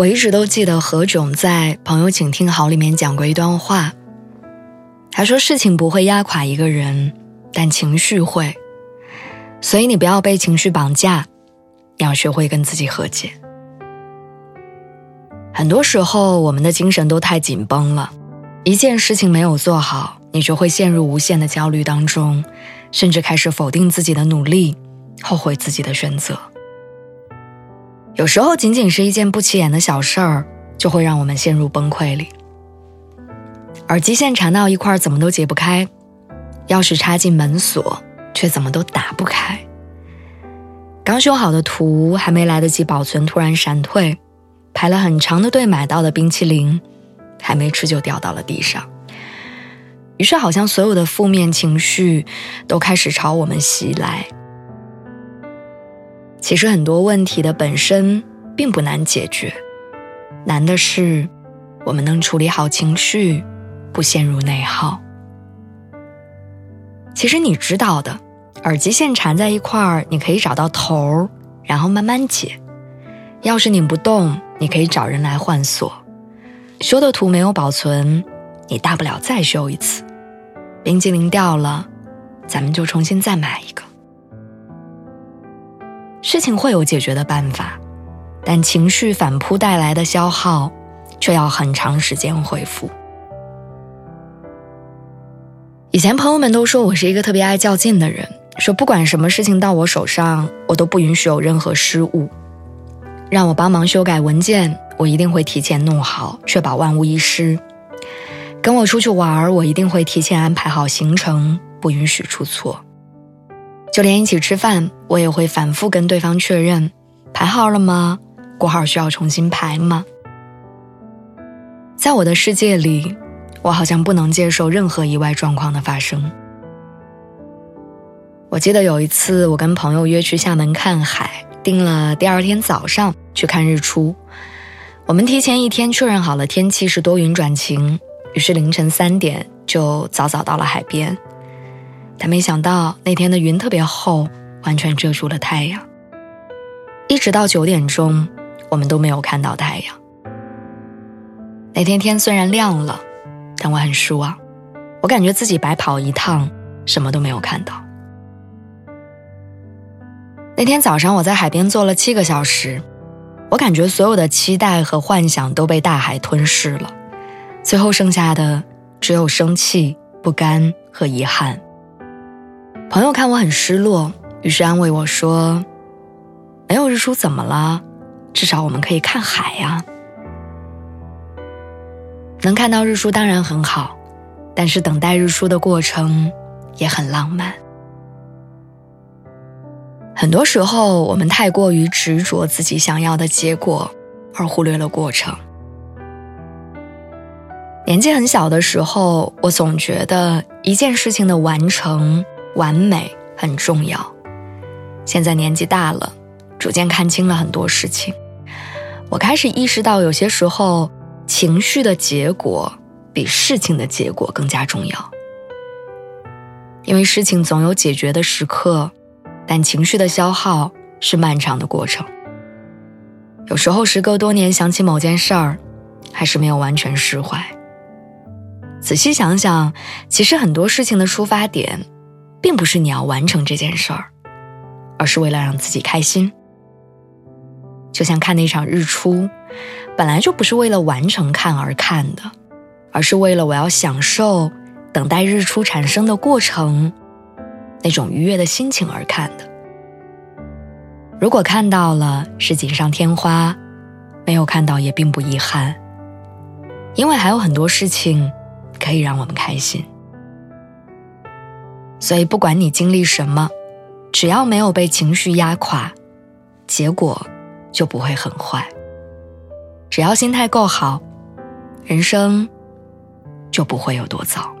我一直都记得何炅在《朋友请听好》里面讲过一段话。他说：“事情不会压垮一个人，但情绪会。所以你不要被情绪绑架，你要学会跟自己和解。很多时候，我们的精神都太紧绷了，一件事情没有做好，你就会陷入无限的焦虑当中，甚至开始否定自己的努力，后悔自己的选择。”有时候，仅仅是一件不起眼的小事儿，就会让我们陷入崩溃里。耳机线缠到一块，怎么都解不开；钥匙插进门锁，却怎么都打不开。刚修好的图还没来得及保存，突然闪退；排了很长的队买到的冰淇淋，还没吃就掉到了地上。于是，好像所有的负面情绪都开始朝我们袭来。其实很多问题的本身并不难解决，难的是我们能处理好情绪，不陷入内耗。其实你知道的，耳机线缠在一块儿，你可以找到头儿，然后慢慢解；钥匙拧不动，你可以找人来换锁；修的图没有保存，你大不了再修一次；冰激凌掉了，咱们就重新再买一个。事情会有解决的办法，但情绪反扑带来的消耗，却要很长时间恢复。以前朋友们都说我是一个特别爱较劲的人，说不管什么事情到我手上，我都不允许有任何失误。让我帮忙修改文件，我一定会提前弄好，确保万无一失。跟我出去玩我一定会提前安排好行程，不允许出错。就连一起吃饭，我也会反复跟对方确认：排号了吗？过号需要重新排吗？在我的世界里，我好像不能接受任何意外状况的发生。我记得有一次，我跟朋友约去厦门看海，定了第二天早上去看日出。我们提前一天确认好了天气是多云转晴，于是凌晨三点就早早到了海边。但没想到那天的云特别厚，完全遮住了太阳。一直到九点钟，我们都没有看到太阳。那天天虽然亮了，但我很失望。我感觉自己白跑一趟，什么都没有看到。那天早上我在海边坐了七个小时，我感觉所有的期待和幻想都被大海吞噬了，最后剩下的只有生气、不甘和遗憾。朋友看我很失落，于是安慰我说：“没有日出怎么了？至少我们可以看海呀。能看到日出当然很好，但是等待日出的过程也很浪漫。很多时候，我们太过于执着自己想要的结果，而忽略了过程。年纪很小的时候，我总觉得一件事情的完成。”完美很重要。现在年纪大了，逐渐看清了很多事情。我开始意识到，有些时候情绪的结果比事情的结果更加重要。因为事情总有解决的时刻，但情绪的消耗是漫长的过程。有时候时隔多年想起某件事儿，还是没有完全释怀。仔细想想，其实很多事情的出发点。并不是你要完成这件事儿，而是为了让自己开心。就像看那场日出，本来就不是为了完成看而看的，而是为了我要享受等待日出产生的过程，那种愉悦的心情而看的。如果看到了是锦上添花，没有看到也并不遗憾，因为还有很多事情可以让我们开心。所以不管你经历什么只要没有被情绪压垮结果就不会很坏。只要心态够好人生就不会有多糟。